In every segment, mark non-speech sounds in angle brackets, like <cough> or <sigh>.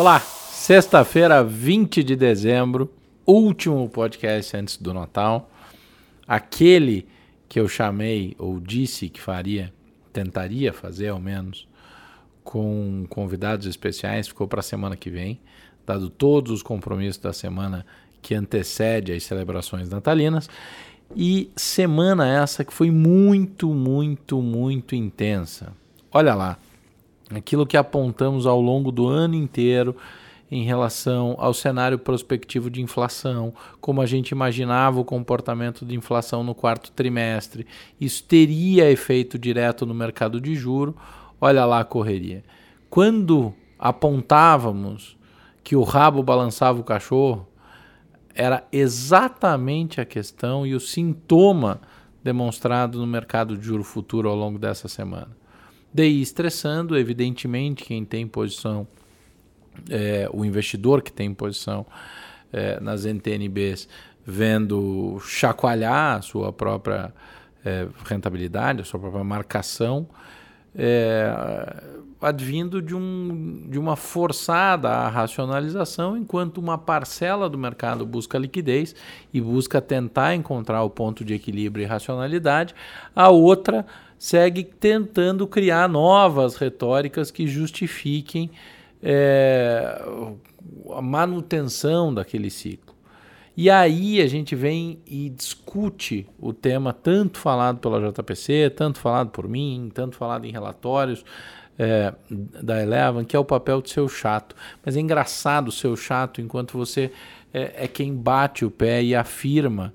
Olá, sexta-feira, 20 de dezembro, último podcast antes do Natal. Aquele que eu chamei ou disse que faria, tentaria fazer ao menos, com convidados especiais, ficou para a semana que vem, dado todos os compromissos da semana que antecede as celebrações natalinas. E semana essa que foi muito, muito, muito intensa. Olha lá, aquilo que apontamos ao longo do ano inteiro em relação ao cenário prospectivo de inflação, como a gente imaginava o comportamento de inflação no quarto trimestre. Isso teria efeito direto no mercado de juro. Olha lá a correria. Quando apontávamos que o rabo balançava o cachorro, era exatamente a questão e o sintoma demonstrado no mercado de juro futuro ao longo dessa semana. DI estressando, evidentemente, quem tem posição, é, o investidor que tem posição é, nas NTNBs, vendo chacoalhar a sua própria é, rentabilidade, a sua própria marcação, é, advindo de, um, de uma forçada racionalização, enquanto uma parcela do mercado busca liquidez e busca tentar encontrar o ponto de equilíbrio e racionalidade, a outra segue tentando criar novas retóricas que justifiquem é, a manutenção daquele ciclo. E aí a gente vem e discute o tema tanto falado pela JPC, tanto falado por mim, tanto falado em relatórios é, da Eleven, que é o papel do seu chato. Mas é engraçado o seu chato enquanto você é, é quem bate o pé e afirma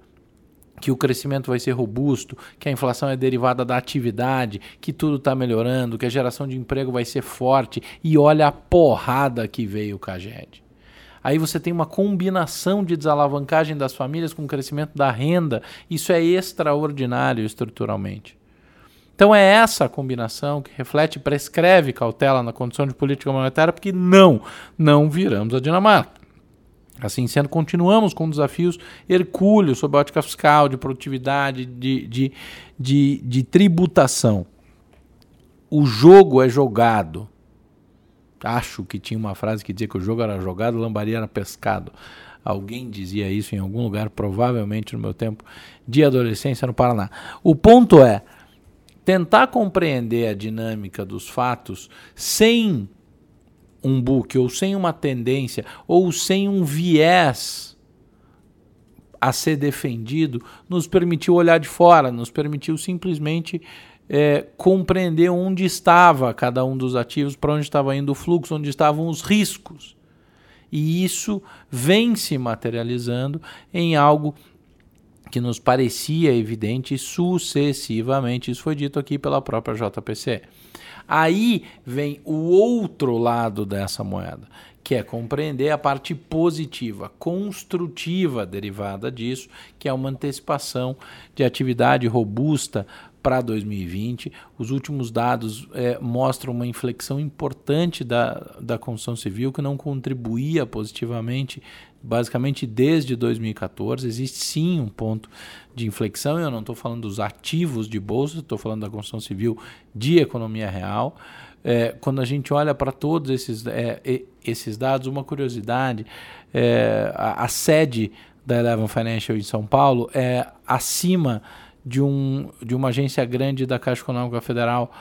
que o crescimento vai ser robusto, que a inflação é derivada da atividade, que tudo está melhorando, que a geração de emprego vai ser forte e olha a porrada que veio o Caged. Aí você tem uma combinação de desalavancagem das famílias com o crescimento da renda. Isso é extraordinário estruturalmente. Então é essa combinação que reflete e prescreve cautela na condição de política monetária, porque não, não viramos a Dinamarca. Assim sendo, continuamos com desafios hercúleos sob a ótica fiscal, de produtividade, de, de, de, de tributação. O jogo é jogado. Acho que tinha uma frase que dizia que o jogo era jogado, o lambari era pescado. Alguém dizia isso em algum lugar, provavelmente no meu tempo de adolescência no Paraná. O ponto é tentar compreender a dinâmica dos fatos sem um book, ou sem uma tendência, ou sem um viés a ser defendido, nos permitiu olhar de fora, nos permitiu simplesmente é, compreender onde estava cada um dos ativos, para onde estava indo o fluxo, onde estavam os riscos. E isso vem se materializando em algo que nos parecia evidente sucessivamente. Isso foi dito aqui pela própria JPC. Aí vem o outro lado dessa moeda, que é compreender a parte positiva, construtiva derivada disso, que é uma antecipação de atividade robusta para 2020. Os últimos dados é, mostram uma inflexão importante da, da construção civil que não contribuía positivamente basicamente desde 2014. Existe sim um ponto de inflexão. Eu não estou falando dos ativos de bolsa, estou falando da construção civil de economia real. É, quando a gente olha para todos esses, é, esses dados, uma curiosidade: é, a, a, sede da Eleven Financial em São Paulo é acima de, um, de uma agência grande da Caixa Econômica Federal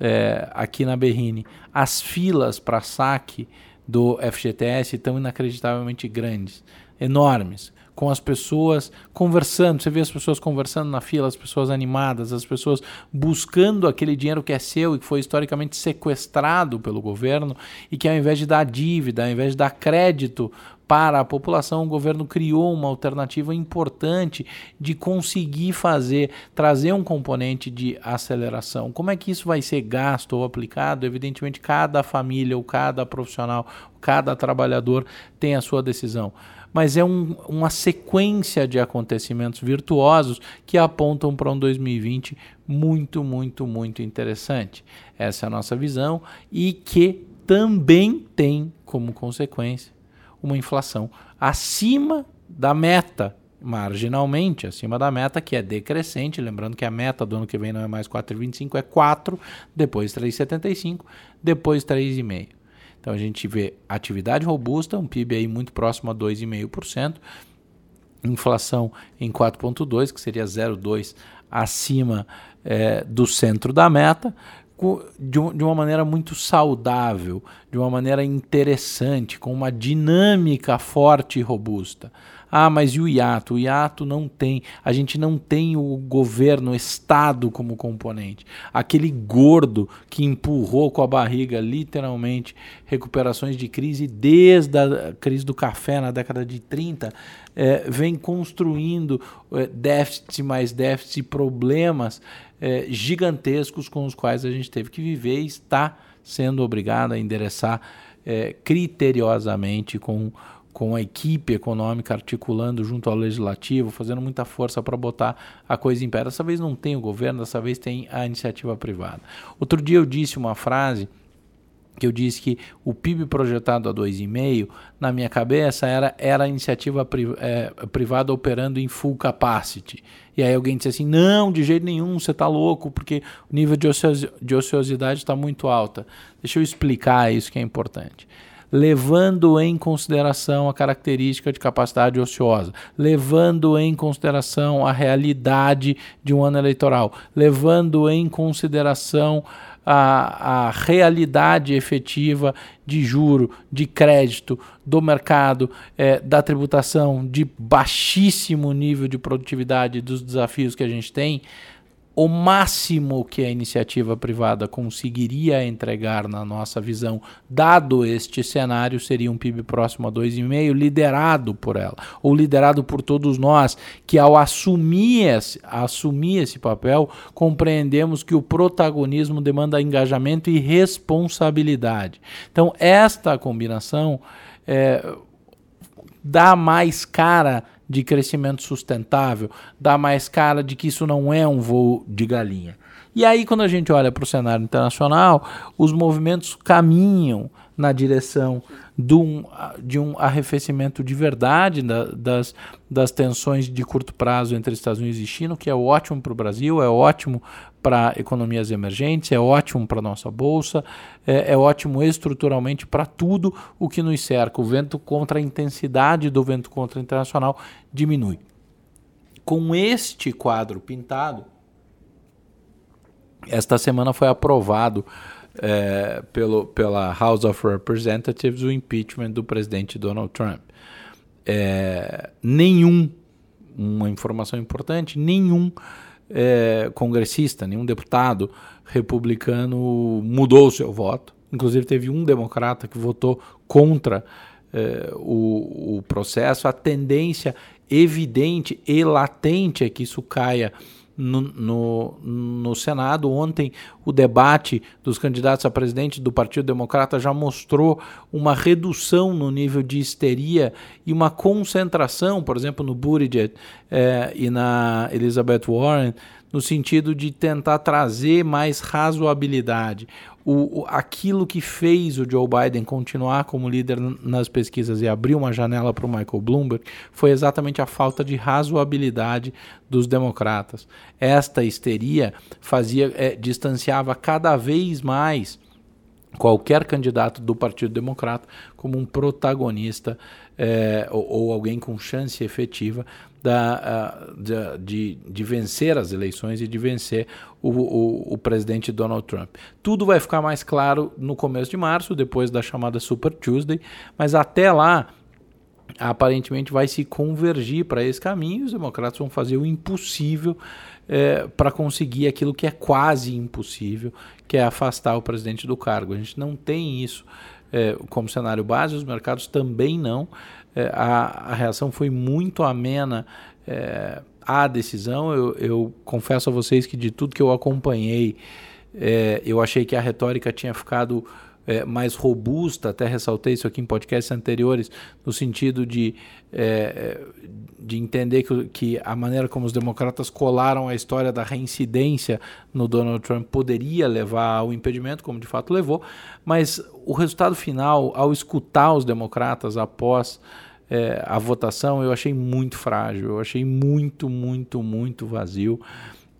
é, aqui na Berrine. As filas para saque do FGTS estão inacreditavelmente grandes, enormes, com as pessoas conversando. Você vê as pessoas conversando na fila, as pessoas animadas, as pessoas buscando aquele dinheiro que é seu e que foi historicamente sequestrado pelo governo e que ao invés de dar dívida, ao invés de dar crédito para a população, o governo criou uma alternativa importante de conseguir fazer, trazer um componente de aceleração. Como é que isso vai ser gasto ou aplicado? Evidentemente, cada família, ou cada profissional, cada trabalhador tem a sua decisão. Mas é um, uma sequência de acontecimentos virtuosos que apontam para um 2020 muito, muito, muito interessante. Essa é a nossa visão e que também tem como consequência uma inflação acima da meta, marginalmente acima da meta, que é decrescente. Lembrando que a meta do ano que vem não é mais 4,25, é 4, depois 3,75, depois 3,5. Então a gente vê atividade robusta, um PIB aí muito próximo a 2,5%, inflação em 4,2%, que seria 0,2% acima é, do centro da meta, de, uma maneira muito saudável, de uma maneira interessante, com uma dinâmica forte e robusta. Ah, mas e o hiato? O hiato não tem. A gente não tem o governo, o Estado como componente. Aquele gordo que empurrou com a barriga, literalmente, recuperações de crise desde a crise do café na década de 30, é, vem construindo é, déficit mais déficit, problemas é, gigantescos com os quais a gente teve que viver e está sendo obrigado a endereçar é, criteriosamente com com a equipe econômica articulando junto ao legislativo, fazendo muita força para botar a coisa em pé. Dessa vez não tem o governo, dessa vez tem a iniciativa privada. Outro dia eu disse uma frase que eu disse que o PIB projetado a 2,5, na minha cabeça, era, era a iniciativa pri, é, privada operando em full capacity. E aí alguém disse assim, não, de jeito nenhum, você está louco, porque o nível de, de ociosidade está muito alta. Deixa eu explicar isso que é importante levando em consideração a característica de capacidade ociosa, levando em consideração a realidade de um ano eleitoral, levando em consideração a, a realidade efetiva de juro, de crédito, do mercado, é, da tributação, de baixíssimo nível de produtividade dos desafios que a gente tem, o máximo que a iniciativa privada conseguiria entregar na nossa visão, dado este cenário, seria um PIB próximo a 2,5, liderado por ela, ou liderado por todos nós, que ao assumir esse, assumir esse papel, compreendemos que o protagonismo demanda engajamento e responsabilidade. Então, esta combinação é, dá mais cara de crescimento sustentável, dá mais cara de que isso não é um voo de galinha. E aí, quando a gente olha para o cenário internacional, os movimentos caminham na direção de um, de um arrefecimento de verdade da, das, das tensões de curto prazo entre Estados Unidos e China, que é ótimo para o Brasil, é ótimo para economias emergentes, é ótimo para a nossa bolsa, é, é ótimo estruturalmente para tudo o que nos cerca. O vento contra a intensidade do vento contra internacional diminui. Com este quadro pintado, esta semana foi aprovado é, pelo, pela House of Representatives o impeachment do presidente Donald Trump. É, nenhum, uma informação importante, nenhum é, congressista, nenhum deputado republicano mudou o seu voto. Inclusive, teve um democrata que votou contra é, o, o processo. A tendência evidente e latente é que isso caia no, no, no, Senado. Ontem, o debate dos candidatos a presidente do Partido Democrata já mostrou uma redução no nível de histeria e uma concentração, por exemplo, no Buttigieg eh, e na Elizabeth Warren, no sentido de tentar trazer mais razoabilidade o, o, aquilo que fez o Joe Biden continuar como líder nas pesquisas e abrir uma janela para o Michael Bloomberg foi exatamente a falta de razoabilidade dos democratas. Esta histeria fazia é, distanciava cada vez mais qualquer candidato do Partido Democrata como um protagonista é, ou, ou, alguém com chance efetiva da, uh, de, de, vencer as eleições e de vencer o, o, o, presidente Donald Trump. Tudo vai ficar mais claro no começo de março, depois da chamada Super Tuesday, mas até lá aparentemente vai se convergir para esse caminho. Os democratas vão fazer o impossível é, para conseguir aquilo que é quase impossível, que é afastar o presidente do cargo. A gente não tem isso é, como cenário base, os mercados também não. É, a, a, reação foi muito amena é, à decisão. Eu, eu, confesso a vocês que de tudo que eu acompanhei, é, eu achei que a retórica tinha ficado é, mais robusta, até ressaltei isso aqui em podcasts anteriores, no sentido de, é, de entender que, que a maneira como os democratas colaram a história da reincidência no Donald Trump poderia levar ao impedimento, como de fato levou, mas o resultado final, ao escutar os democratas após é, a votação, eu achei muito frágil, eu achei muito, muito, muito vazio.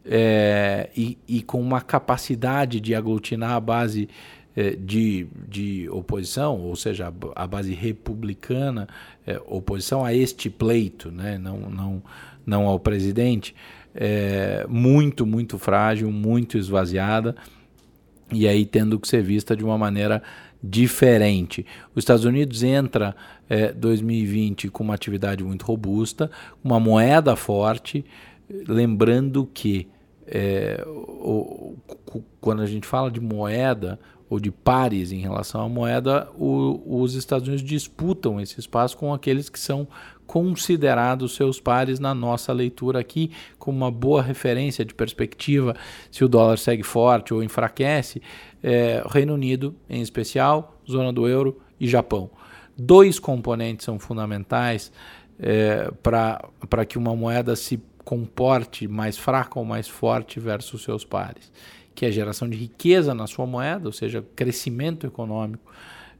É, e, e, com uma capacidade de aglutinar a base é, de, de oposição, ou seja, a, base republicana, é, oposição a este pleito, né? não, não, não ao presidente, é, muito, muito frágil, muito esvaziada, e aí tendo que ser vista de uma maneira diferente. Os Estados Unidos entra é, 2020 com uma atividade muito robusta, uma moeda forte, lembrando que é, o, o, quando a gente fala de moeda ou de pares em relação à moeda, o, os Estados Unidos disputam esse espaço com aqueles que são considerados seus pares na nossa leitura aqui, como uma boa referência de perspectiva, se o dólar segue forte ou enfraquece, é, Reino Unido, em especial, zona do euro e Japão. Dois componentes são fundamentais é, para que uma moeda se comporte mais fraca ou mais forte versus seus pares, que é a geração de riqueza na sua moeda, ou seja, crescimento econômico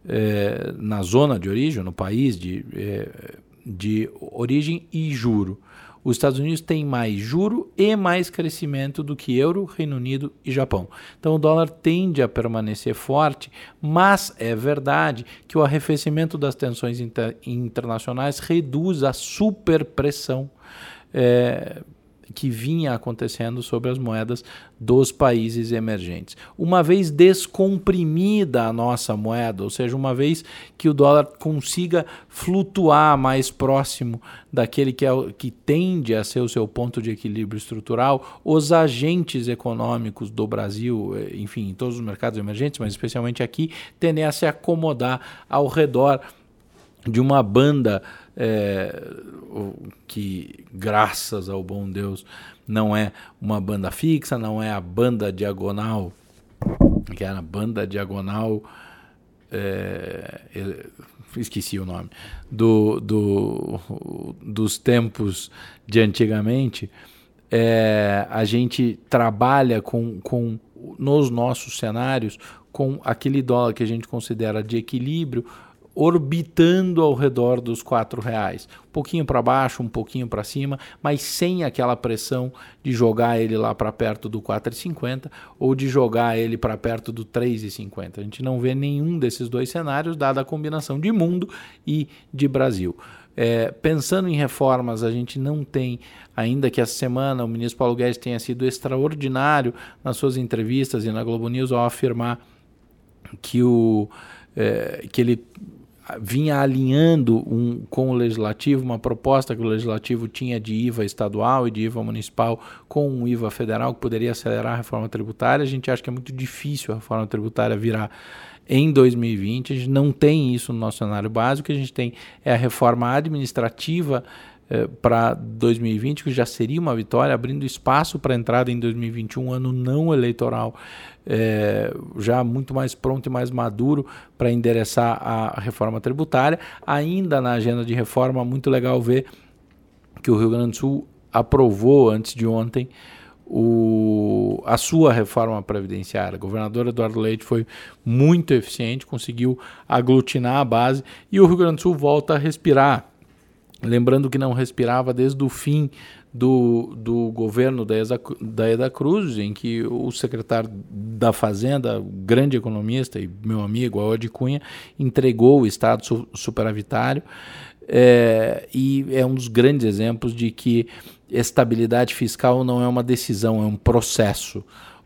é, na zona de origem, no país de, é, de origem e juro. Os Estados Unidos têm mais juro e mais crescimento do que euro, Reino Unido e Japão. Então o dólar tende a permanecer forte, mas é verdade que o arrefecimento das tensões inter internacionais reduz a superpressão é, que vinha acontecendo sobre as moedas dos países emergentes. Uma vez descomprimida a nossa moeda, ou seja, uma vez que o dólar consiga flutuar mais próximo daquele que, é, que tende a ser o seu ponto de equilíbrio estrutural, os agentes econômicos do Brasil, eh, enfim, em todos os mercados emergentes, mas especialmente aqui, tendem a se acomodar ao redor de uma banda é, que, graças ao bom Deus, não é uma banda fixa, não é a banda diagonal, que era a banda diagonal. É, esqueci o nome, do, do, dos tempos de antigamente, é, a gente trabalha com, com, nos nossos cenários, com aquele dólar que a gente considera de equilíbrio, orbitando ao redor dos quatro reais, um pouquinho para baixo, um pouquinho para cima, mas sem aquela pressão de jogar ele lá para perto do 4,50 ou de jogar ele para perto do 3,50. A gente não vê nenhum desses dois cenários, dada a combinação de mundo e de Brasil. É, pensando em reformas, a gente não tem, ainda que essa semana o ministro Paulo Guedes tenha sido extraordinário nas suas entrevistas e na Globo News ao afirmar que, o, é, que ele vinha alinhando um, com o legislativo uma proposta que o legislativo tinha de IVA estadual e de IVA municipal com um IVA federal que poderia acelerar a reforma tributária. A gente acha que é muito difícil a reforma tributária virar em 2020. A gente não tem isso no nosso cenário básico. Que a gente tem é a reforma administrativa eh, para 2020, que já seria uma vitória, abrindo espaço para a entrada em 2021, um ano não eleitoral é, já muito mais pronto e mais maduro para endereçar a reforma tributária. Ainda na agenda de reforma, muito legal ver que o Rio Grande do Sul aprovou antes de ontem o, a sua reforma previdenciária. O governador Eduardo Leite foi muito eficiente, conseguiu aglutinar a base e o Rio Grande do Sul volta a respirar. Lembrando que não respirava desde o fim do, do governo da, da Eda Cruz, em que o secretário da Fazenda, grande economista e meu amigo, Aode Cunha, entregou o Estado su superavitário. É, e é um dos grandes exemplos de que estabilidade fiscal não é uma decisão, é um processo.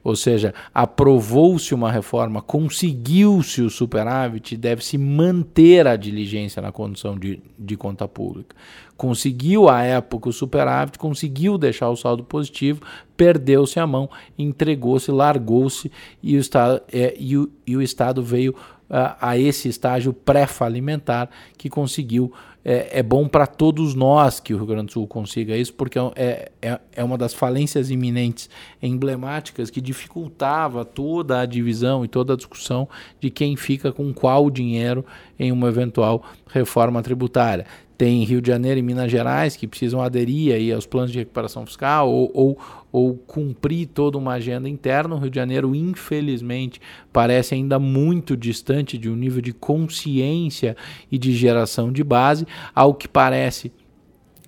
Ou seja, aprovou-se uma reforma, conseguiu-se o superávit, deve-se manter a diligência na condição de, de conta pública. Conseguiu à época o superávit, conseguiu deixar o saldo positivo, perdeu-se a mão, entregou-se, largou-se e, o Estado, é, e, e o Estado veio a, a esse estágio pré-falimentar que conseguiu é, é bom para todos nós que o Rio Grande do Sul consiga isso, porque é, é, é uma das falências iminentes emblemáticas que dificultava toda a divisão e toda a discussão de quem fica com qual dinheiro em uma eventual reforma tributária tem Rio de Janeiro e Minas Gerais que precisam aderir aí aos planos de recuperação fiscal ou, ou, ou cumprir toda uma agenda interna. O Rio de Janeiro, infelizmente, parece ainda muito distante de um nível de consciência e de geração de base, ao que parece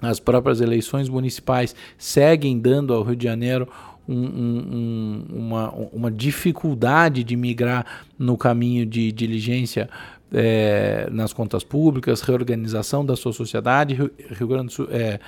as próprias eleições municipais seguem dando ao Rio de Janeiro um, um, uma, uma dificuldade de migrar no caminho de diligência é, nas contas públicas, reorganização da sua sociedade. Rio, Rio Grande do Sul, é,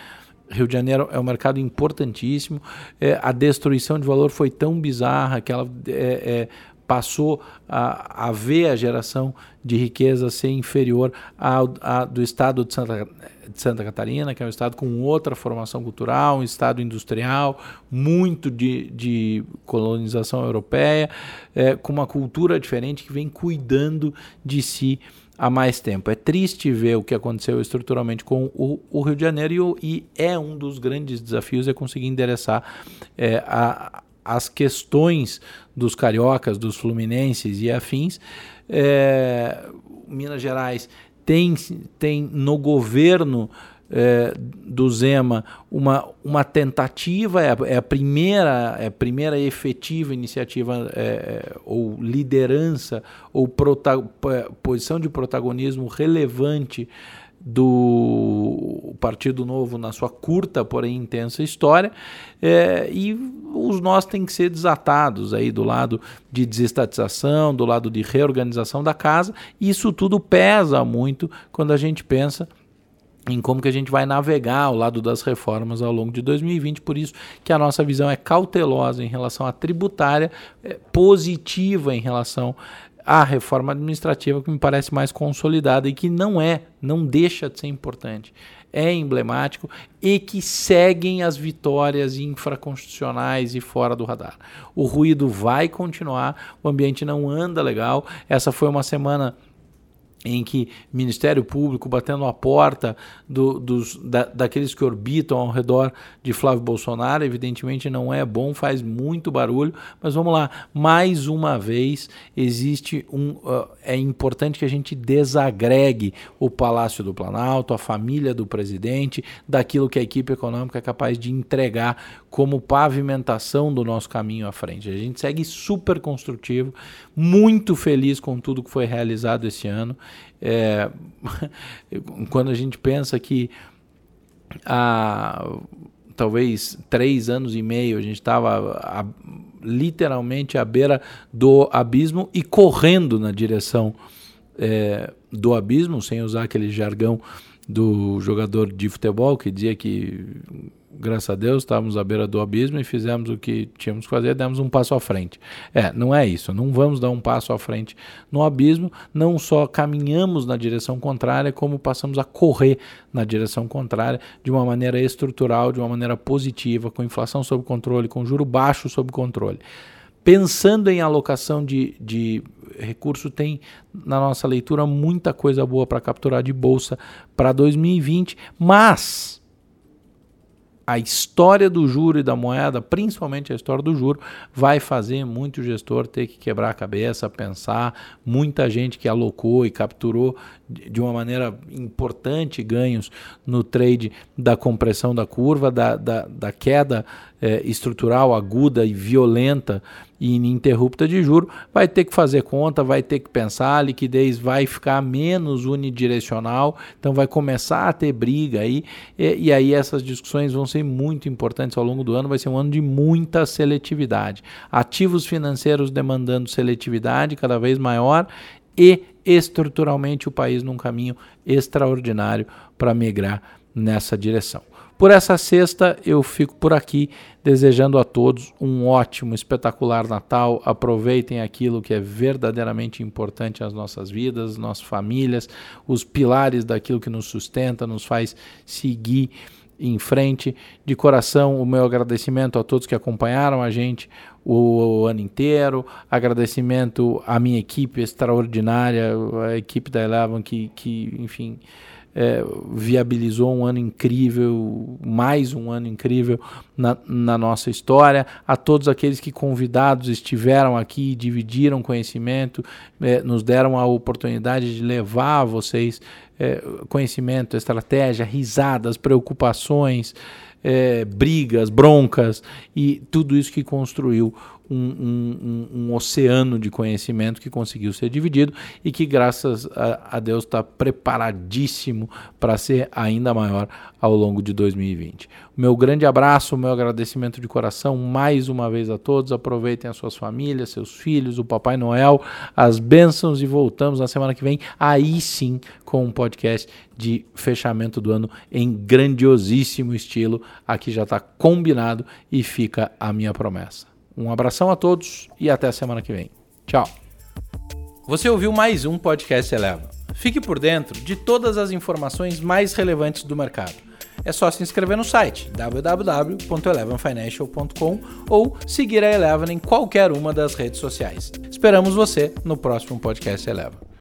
Rio de Janeiro é um mercado importantíssimo. É, a destruição de valor foi tão bizarra que ela é, é, passou a, a ver a geração de riqueza ser inferior a, do estado de Santa, de Santa Catarina, que é um estado com outra formação cultural, um estado industrial, muito de, de colonização europeia, é, com uma cultura diferente que vem cuidando de si há mais tempo. É triste ver o que aconteceu estruturalmente com o, o Rio de Janeiro e, e, é um dos grandes desafios é conseguir endereçar é, a, as questões dos cariocas, dos fluminenses e afins. É, Minas Gerais tem, tem no governo é, do Zema uma, uma tentativa, é a, é a, primeira, é a primeira efetiva iniciativa é, ou liderança ou prota, posição de protagonismo relevante do Partido Novo na sua curta, porém intensa história, é, e os nós têm que ser desatados aí do lado de desestatização, do lado de reorganização da casa, isso tudo pesa muito quando a gente pensa em como que a gente vai navegar ao lado das reformas ao longo de 2020, por isso que a nossa visão é cautelosa em relação à tributária, é positiva em relação à reforma administrativa que me parece mais consolidada e que não é, não deixa de ser importante. É emblemático e que seguem as vitórias infraconstitucionais e fora do radar. O ruído vai continuar, o ambiente não anda legal. Essa foi uma semana em que Ministério Público batendo a porta do, dos, da, daqueles que orbitam ao redor de Flávio Bolsonaro, evidentemente não é bom, faz muito barulho, mas vamos lá, mais uma vez existe um, uh, é importante que a gente desagregue o Palácio do Planalto, a família do presidente, daquilo que a equipe econômica é capaz de entregar como pavimentação do nosso caminho à frente. A gente segue super construtivo, muito feliz com tudo que foi realizado esse ano. É, <laughs> quando a gente pensa que há talvez três anos e meio a gente estava literalmente à beira do abismo e correndo na direção é, do abismo, sem usar aquele jargão do jogador de futebol que dizia que graças a Deus, estávamos à beira do abismo e fizemos o que tínhamos que fazer, demos um passo à frente. É, não é isso, não vamos dar um passo à frente no abismo, não só caminhamos na direção contrária, como passamos a correr na direção contrária de uma maneira estrutural, de uma maneira positiva, com inflação sob controle, com juro baixo sob controle. Pensando em alocação de, de recurso, tem na nossa leitura muita coisa boa para capturar de bolsa para 2020, mas a história do juro e da moeda, principalmente a história do juro, vai fazer muito gestor ter que quebrar a cabeça, pensar, muita gente que alocou e capturou de uma maneira importante ganhos no trade da compressão da curva, da, da, da queda é, estrutural aguda e violenta ininterrupta de juro, vai ter que fazer conta, vai ter que pensar, a liquidez vai ficar menos unidirecional, então vai começar a ter briga aí, e, e aí essas discussões vão ser muito importantes ao longo do ano, vai ser um ano de muita seletividade. Ativos financeiros demandando seletividade cada vez maior e estruturalmente o país num caminho extraordinário para migrar nessa direção. Por essa sexta, eu fico por aqui, desejando a todos um ótimo, espetacular Natal. Aproveitem aquilo que é verdadeiramente importante às nossas vidas, nossas famílias, os pilares daquilo que nos sustenta, nos faz seguir em frente. De coração, o meu agradecimento a todos que acompanharam a gente o, o, ano inteiro. Agradecimento à minha equipe extraordinária, a equipe da Eleven que, que enfim, é, viabilizou um ano incrível, mais um ano incrível na, na, nossa história. A todos aqueles que convidados estiveram aqui, dividiram conhecimento, é, nos deram a oportunidade de levar a vocês é, conhecimento, estratégia, risadas, preocupações é, brigas, broncas e tudo isso que construiu um, um, um, oceano de conhecimento que conseguiu ser dividido e que, graças a, a Deus, está preparadíssimo para ser ainda maior ao longo de 2020. O meu grande abraço, meu agradecimento de coração mais uma vez a todos. Aproveitem as suas famílias, seus filhos, o Papai Noel, as bênçãos e voltamos na semana que vem, aí sim, com um podcast de fechamento do ano em grandiosíssimo estilo. Aqui já está combinado e fica a minha promessa. Um abração a todos e até a semana que vem. Tchau. Você ouviu mais um podcast Eleva. Fique por dentro de todas as informações mais relevantes do mercado. É só se inscrever no site www.elevenfinancial.com ou seguir a Eleven em qualquer uma das redes sociais. Esperamos você no próximo podcast Eleva.